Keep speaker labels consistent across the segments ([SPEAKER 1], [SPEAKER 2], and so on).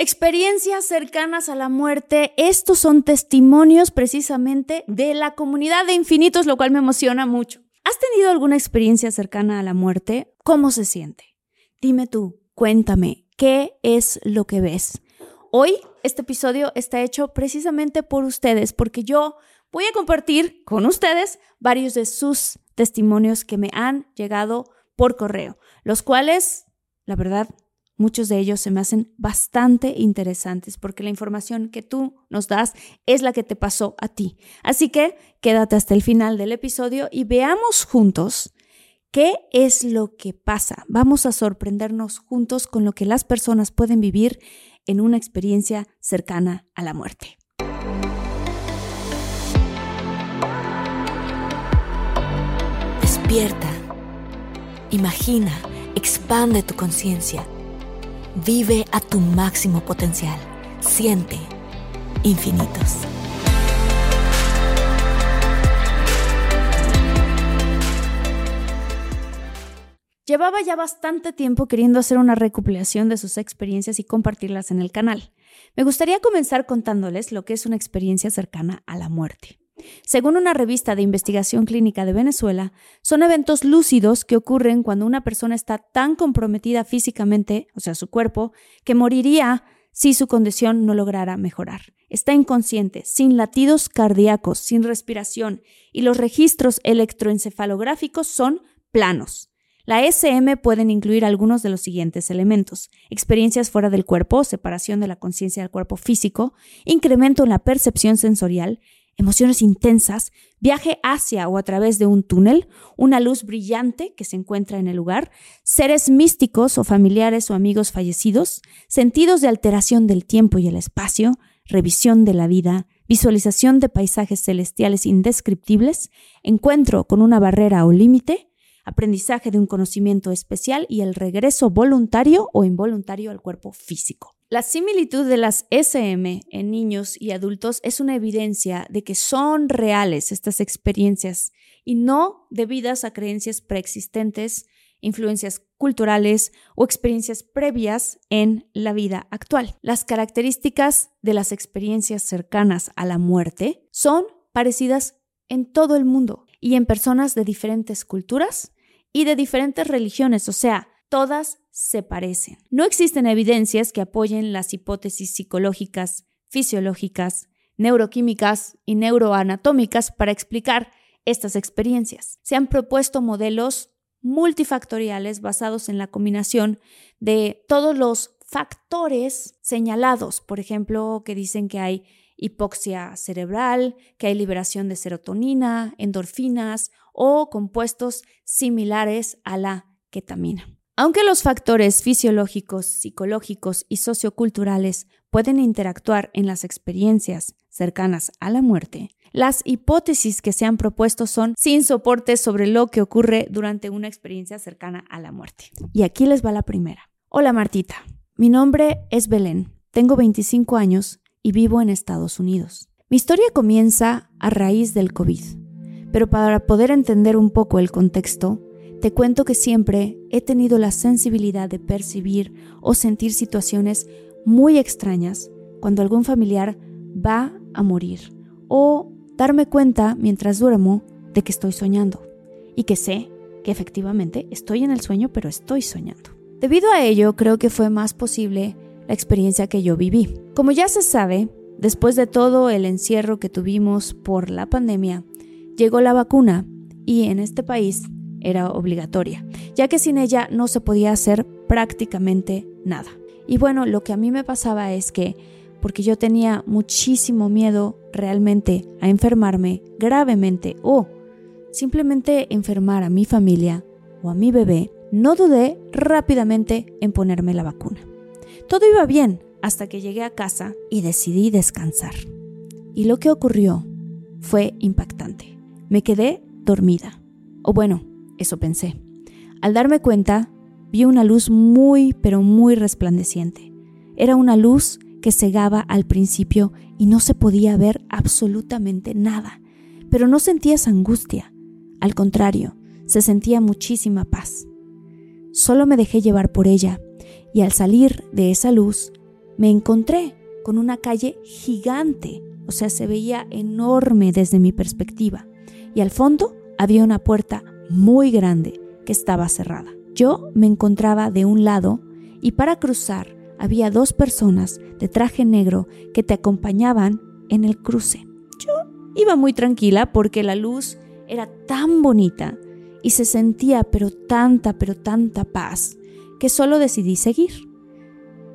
[SPEAKER 1] Experiencias cercanas a la muerte. Estos son testimonios precisamente de la comunidad de infinitos, lo cual me emociona mucho. ¿Has tenido alguna experiencia cercana a la muerte? ¿Cómo se siente? Dime tú, cuéntame, ¿qué es lo que ves? Hoy este episodio está hecho precisamente por ustedes, porque yo voy a compartir con ustedes varios de sus testimonios que me han llegado por correo, los cuales, la verdad, muchos de ellos se me hacen bastante interesantes porque la información que tú nos das es la que te pasó a ti. Así que quédate hasta el final del episodio y veamos juntos qué es lo que pasa. Vamos a sorprendernos juntos con lo que las personas pueden vivir en una experiencia cercana a la muerte.
[SPEAKER 2] Despierta, imagina, expande tu conciencia, vive a tu máximo potencial, siente infinitos.
[SPEAKER 1] Llevaba ya bastante tiempo queriendo hacer una recopilación de sus experiencias y compartirlas en el canal. Me gustaría comenzar contándoles lo que es una experiencia cercana a la muerte. Según una revista de investigación clínica de Venezuela, son eventos lúcidos que ocurren cuando una persona está tan comprometida físicamente, o sea, su cuerpo, que moriría si su condición no lograra mejorar. Está inconsciente, sin latidos cardíacos, sin respiración, y los registros electroencefalográficos son planos. La SM pueden incluir algunos de los siguientes elementos. Experiencias fuera del cuerpo, separación de la conciencia del cuerpo físico, incremento en la percepción sensorial, emociones intensas, viaje hacia o a través de un túnel, una luz brillante que se encuentra en el lugar, seres místicos o familiares o amigos fallecidos, sentidos de alteración del tiempo y el espacio, revisión de la vida, visualización de paisajes celestiales indescriptibles, encuentro con una barrera o límite, aprendizaje de un conocimiento especial y el regreso voluntario o involuntario al cuerpo físico. La similitud de las SM en niños y adultos es una evidencia de que son reales estas experiencias y no debidas a creencias preexistentes, influencias culturales o experiencias previas en la vida actual. Las características de las experiencias cercanas a la muerte son parecidas en todo el mundo y en personas de diferentes culturas y de diferentes religiones, o sea, todas se parecen. No existen evidencias que apoyen las hipótesis psicológicas, fisiológicas, neuroquímicas y neuroanatómicas para explicar estas experiencias. Se han propuesto modelos multifactoriales basados en la combinación de todos los factores señalados, por ejemplo, que dicen que hay hipoxia cerebral, que hay liberación de serotonina, endorfinas o compuestos similares a la ketamina. Aunque los factores fisiológicos, psicológicos y socioculturales pueden interactuar en las experiencias cercanas a la muerte, las hipótesis que se han propuesto son sin soporte sobre lo que ocurre durante una experiencia cercana a la muerte. Y aquí les va la primera. Hola Martita, mi nombre es Belén, tengo 25 años y vivo en Estados Unidos. Mi historia comienza a raíz del COVID, pero para poder entender un poco el contexto, te cuento que siempre he tenido la sensibilidad de percibir o sentir situaciones muy extrañas cuando algún familiar va a morir o darme cuenta mientras duermo de que estoy soñando y que sé que efectivamente estoy en el sueño pero estoy soñando. Debido a ello, creo que fue más posible la experiencia que yo viví. Como ya se sabe, después de todo el encierro que tuvimos por la pandemia, llegó la vacuna y en este país era obligatoria, ya que sin ella no se podía hacer prácticamente nada. Y bueno, lo que a mí me pasaba es que, porque yo tenía muchísimo miedo realmente a enfermarme gravemente o simplemente enfermar a mi familia o a mi bebé, no dudé rápidamente en ponerme la vacuna. Todo iba bien hasta que llegué a casa y decidí descansar. Y lo que ocurrió fue impactante. Me quedé dormida. O bueno, eso pensé. Al darme cuenta, vi una luz muy, pero muy resplandeciente. Era una luz que cegaba al principio y no se podía ver absolutamente nada. Pero no sentía esa angustia. Al contrario, se sentía muchísima paz. Solo me dejé llevar por ella y al salir de esa luz me encontré con una calle gigante, o sea, se veía enorme desde mi perspectiva, y al fondo había una puerta muy grande que estaba cerrada. Yo me encontraba de un lado y para cruzar había dos personas de traje negro que te acompañaban en el cruce. Yo iba muy tranquila porque la luz era tan bonita y se sentía pero tanta, pero tanta paz que solo decidí seguir.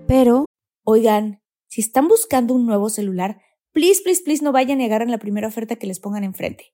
[SPEAKER 1] Pero, oigan, si están buscando un nuevo celular, please, please, please no vayan a agarren la primera oferta que les pongan enfrente.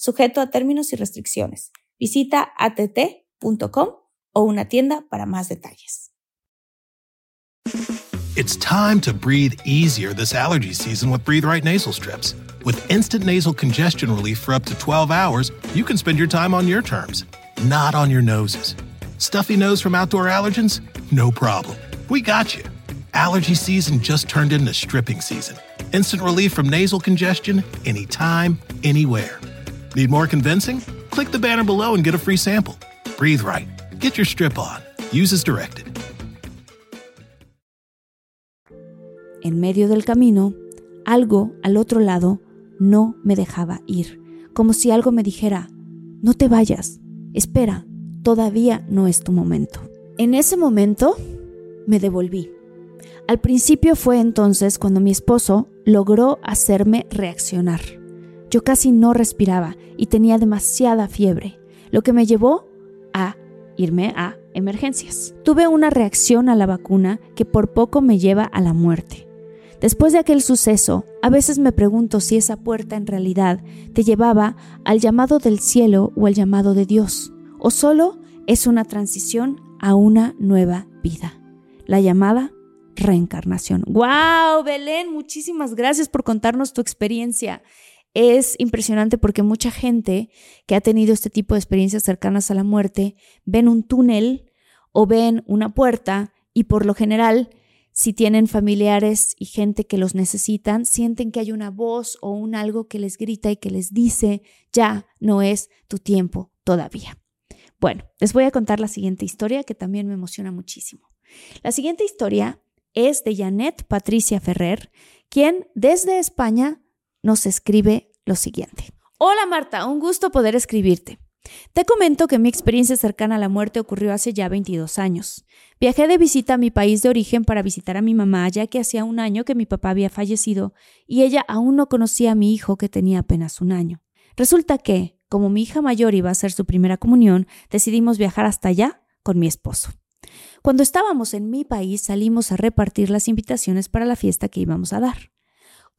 [SPEAKER 1] sujeto a términos y restricciones. Visita att.com o una tienda para más detalles.
[SPEAKER 3] It's time to breathe easier this allergy season with Breathe Right nasal strips. With instant nasal congestion relief for up to 12 hours, you can spend your time on your terms, not on your noses. Stuffy nose from outdoor allergens? No problem. We got you. Allergy season just turned into stripping season. Instant relief from nasal congestion anytime, anywhere. Need more convincing? Click the banner below and get a free sample. Breathe right. Get your strip on. Use as directed.
[SPEAKER 1] En medio del camino, algo al otro lado no me dejaba ir, como si algo me dijera, no te vayas, espera, todavía no es tu momento. En ese momento me devolví. Al principio fue entonces cuando mi esposo logró hacerme reaccionar. Yo casi no respiraba y tenía demasiada fiebre, lo que me llevó a irme a emergencias. Tuve una reacción a la vacuna que por poco me lleva a la muerte. Después de aquel suceso, a veces me pregunto si esa puerta en realidad te llevaba al llamado del cielo o al llamado de Dios, o solo es una transición a una nueva vida, la llamada reencarnación. ¡Wow, Belén! Muchísimas gracias por contarnos tu experiencia. Es impresionante porque mucha gente que ha tenido este tipo de experiencias cercanas a la muerte ven un túnel o ven una puerta y por lo general si tienen familiares y gente que los necesitan, sienten que hay una voz o un algo que les grita y que les dice, ya no es tu tiempo todavía. Bueno, les voy a contar la siguiente historia que también me emociona muchísimo. La siguiente historia es de Janet Patricia Ferrer, quien desde España nos escribe lo siguiente. Hola Marta, un gusto poder escribirte. Te comento que mi experiencia cercana a la muerte ocurrió hace ya 22 años. Viajé de visita a mi país de origen para visitar a mi mamá, ya que hacía un año que mi papá había fallecido y ella aún no conocía a mi hijo que tenía apenas un año. Resulta que, como mi hija mayor iba a hacer su primera comunión, decidimos viajar hasta allá con mi esposo. Cuando estábamos en mi país salimos a repartir las invitaciones para la fiesta que íbamos a dar.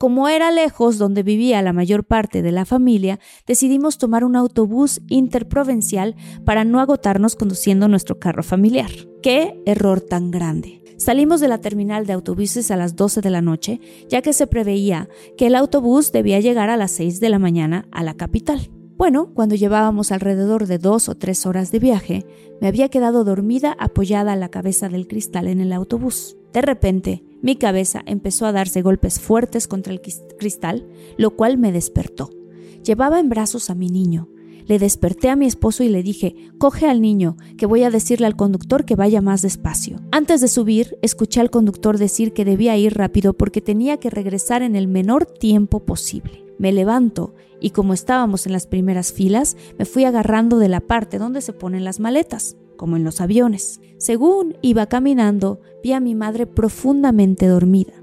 [SPEAKER 1] Como era lejos donde vivía la mayor parte de la familia, decidimos tomar un autobús interprovincial para no agotarnos conduciendo nuestro carro familiar. ¡Qué error tan grande! Salimos de la terminal de autobuses a las 12 de la noche, ya que se preveía que el autobús debía llegar a las 6 de la mañana a la capital. Bueno, cuando llevábamos alrededor de dos o tres horas de viaje, me había quedado dormida apoyada a la cabeza del cristal en el autobús. De repente, mi cabeza empezó a darse golpes fuertes contra el cristal, lo cual me despertó. Llevaba en brazos a mi niño. Le desperté a mi esposo y le dije, coge al niño, que voy a decirle al conductor que vaya más despacio. Antes de subir, escuché al conductor decir que debía ir rápido porque tenía que regresar en el menor tiempo posible. Me levanto y como estábamos en las primeras filas, me fui agarrando de la parte donde se ponen las maletas, como en los aviones. Según iba caminando, vi a mi madre profundamente dormida.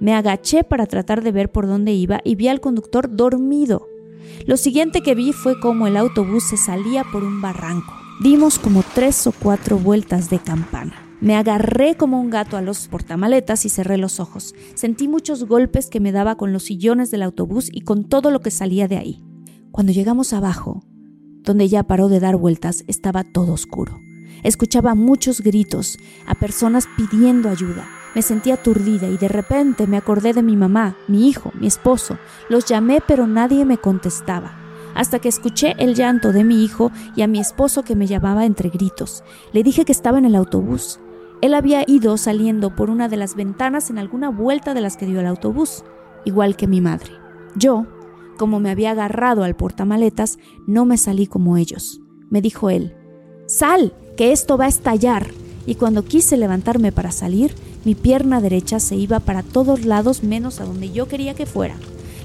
[SPEAKER 1] Me agaché para tratar de ver por dónde iba y vi al conductor dormido. Lo siguiente que vi fue cómo el autobús se salía por un barranco. Dimos como tres o cuatro vueltas de campana. Me agarré como un gato a los portamaletas y cerré los ojos. Sentí muchos golpes que me daba con los sillones del autobús y con todo lo que salía de ahí. Cuando llegamos abajo, donde ya paró de dar vueltas, estaba todo oscuro. Escuchaba muchos gritos, a personas pidiendo ayuda. Me sentí aturdida y de repente me acordé de mi mamá, mi hijo, mi esposo. Los llamé pero nadie me contestaba hasta que escuché el llanto de mi hijo y a mi esposo que me llamaba entre gritos. Le dije que estaba en el autobús. Él había ido saliendo por una de las ventanas en alguna vuelta de las que dio el autobús, igual que mi madre. Yo, como me había agarrado al portamaletas, no me salí como ellos. Me dijo él, Sal, que esto va a estallar. Y cuando quise levantarme para salir, mi pierna derecha se iba para todos lados menos a donde yo quería que fuera.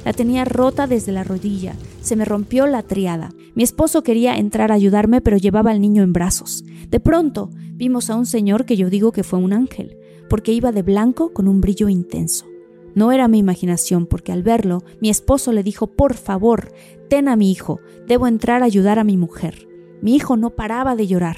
[SPEAKER 1] La tenía rota desde la rodilla, se me rompió la triada. Mi esposo quería entrar a ayudarme, pero llevaba al niño en brazos. De pronto, vimos a un señor que yo digo que fue un ángel, porque iba de blanco con un brillo intenso. No era mi imaginación, porque al verlo, mi esposo le dijo, por favor, ten a mi hijo, debo entrar a ayudar a mi mujer. Mi hijo no paraba de llorar,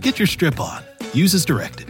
[SPEAKER 3] Get your strip on. Use as directed.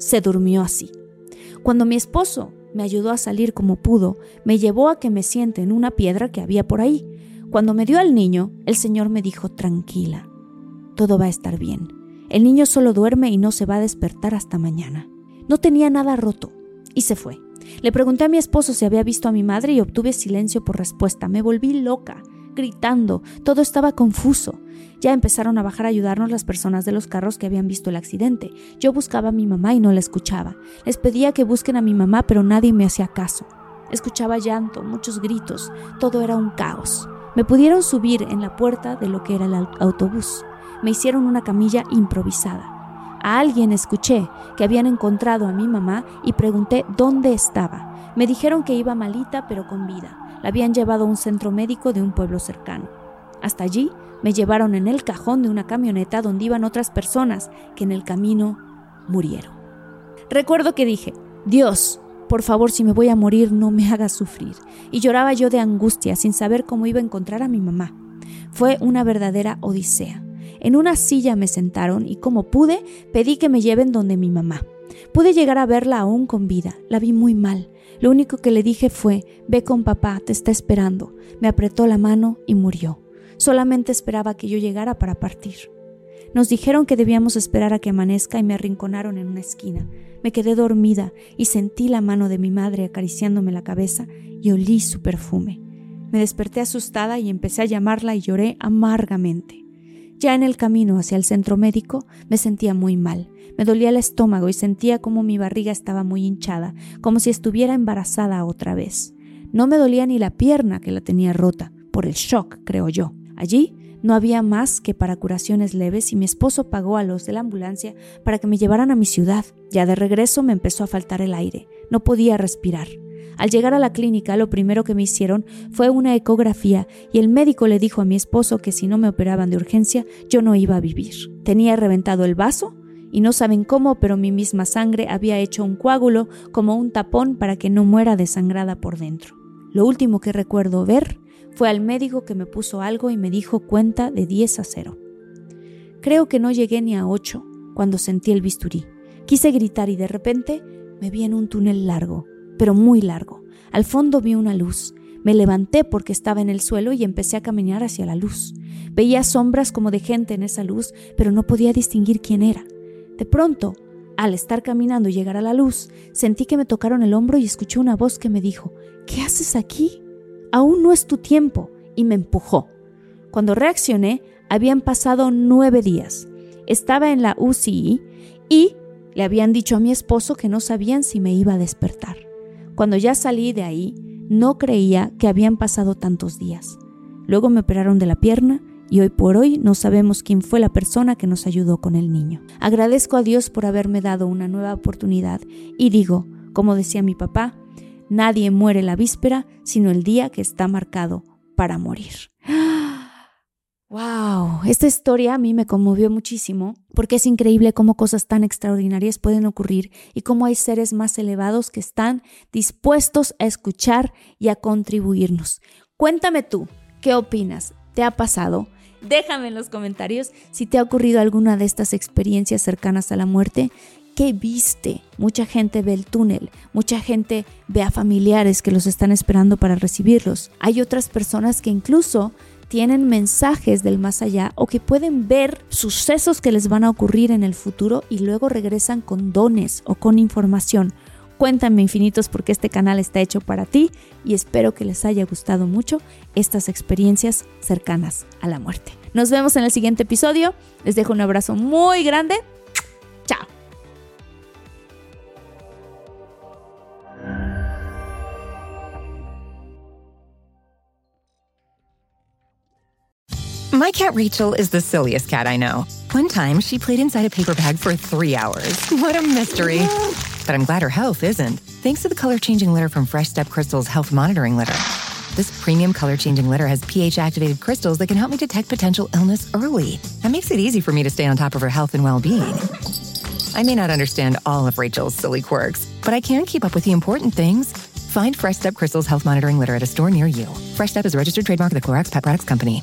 [SPEAKER 1] Se durmió así. Cuando mi esposo me ayudó a salir como pudo, me llevó a que me siente en una piedra que había por ahí. Cuando me dio al niño, el Señor me dijo, tranquila, todo va a estar bien. El niño solo duerme y no se va a despertar hasta mañana. No tenía nada roto y se fue. Le pregunté a mi esposo si había visto a mi madre y obtuve silencio por respuesta. Me volví loca, gritando, todo estaba confuso. Ya empezaron a bajar a ayudarnos las personas de los carros que habían visto el accidente. Yo buscaba a mi mamá y no la escuchaba. Les pedía que busquen a mi mamá, pero nadie me hacía caso. Escuchaba llanto, muchos gritos, todo era un caos. Me pudieron subir en la puerta de lo que era el autobús. Me hicieron una camilla improvisada. A alguien escuché que habían encontrado a mi mamá y pregunté dónde estaba. Me dijeron que iba malita pero con vida. La habían llevado a un centro médico de un pueblo cercano. Hasta allí me llevaron en el cajón de una camioneta donde iban otras personas que en el camino murieron. Recuerdo que dije, Dios, por favor, si me voy a morir, no me hagas sufrir. Y lloraba yo de angustia sin saber cómo iba a encontrar a mi mamá. Fue una verdadera odisea. En una silla me sentaron y como pude, pedí que me lleven donde mi mamá. Pude llegar a verla aún con vida. La vi muy mal. Lo único que le dije fue, ve con papá, te está esperando. Me apretó la mano y murió. Solamente esperaba que yo llegara para partir. Nos dijeron que debíamos esperar a que amanezca y me arrinconaron en una esquina. Me quedé dormida y sentí la mano de mi madre acariciándome la cabeza y olí su perfume. Me desperté asustada y empecé a llamarla y lloré amargamente. Ya en el camino hacia el centro médico me sentía muy mal. Me dolía el estómago y sentía como mi barriga estaba muy hinchada, como si estuviera embarazada otra vez. No me dolía ni la pierna que la tenía rota, por el shock, creo yo. Allí No había más que para curaciones leves y mi esposo pagó a los de la ambulancia para que me llevaran a mi ciudad. Ya de regreso me empezó a faltar el aire. No podía respirar. Al llegar a la clínica, lo primero que me hicieron fue una ecografía y el médico le dijo a mi esposo que si no me operaban de urgencia, yo no iba a vivir. Tenía reventado el vaso y no saben cómo, pero mi misma sangre había hecho un coágulo como un tapón para que no muera desangrada por dentro. Lo último que recuerdo ver fue al médico que me puso algo y me dijo cuenta de 10 a 0. Creo que no llegué ni a 8 cuando sentí el bisturí. Quise gritar y de repente me vi en un túnel largo, pero muy largo. Al fondo vi una luz. Me levanté porque estaba en el suelo y empecé a caminar hacia la luz. Veía sombras como de gente en esa luz, pero no podía distinguir quién era. De pronto, al estar caminando y llegar a la luz, sentí que me tocaron el hombro y escuché una voz que me dijo, ¿Qué haces aquí? Aún no es tu tiempo, y me empujó. Cuando reaccioné, habían pasado nueve días. Estaba en la UCI y le habían dicho a mi esposo que no sabían si me iba a despertar. Cuando ya salí de ahí, no creía que habían pasado tantos días. Luego me operaron de la pierna y hoy por hoy no sabemos quién fue la persona que nos ayudó con el niño. Agradezco a Dios por haberme dado una nueva oportunidad y digo, como decía mi papá, nadie muere la víspera sino el día que está marcado para morir. ¡Wow! Esta historia a mí me conmovió muchísimo porque es increíble cómo cosas tan extraordinarias pueden ocurrir y cómo hay seres más elevados que están dispuestos a escuchar y a contribuirnos. Cuéntame tú, ¿qué opinas? ¿Te ha pasado? Déjame en los comentarios si te ha ocurrido alguna de estas experiencias cercanas a la muerte. ¿Qué viste? Mucha gente ve el túnel, mucha gente ve a familiares que los están esperando para recibirlos. Hay otras personas que incluso tienen mensajes del más allá o que pueden ver sucesos que les van a ocurrir en el futuro y luego regresan con dones o con información. Cuéntame infinitos porque este canal está hecho para ti y espero que les haya gustado mucho estas experiencias cercanas a la muerte. Nos vemos en el siguiente episodio. Les dejo un abrazo muy grande.
[SPEAKER 4] My cat Rachel is the silliest cat I know. One time, she played inside a paper bag for three hours. What a mystery. But I'm glad her health isn't, thanks to the color changing litter from Fresh Step Crystal's Health Monitoring Litter. This premium color changing litter has pH activated crystals that can help me detect potential illness early. That makes it easy for me to stay on top of her health and well being. I may not understand all of Rachel's silly quirks, but I can keep up with the important things. Find Fresh Step Crystal's Health Monitoring Litter at a store near you. Fresh Step is a registered trademark of the Clorox Pet Products Company.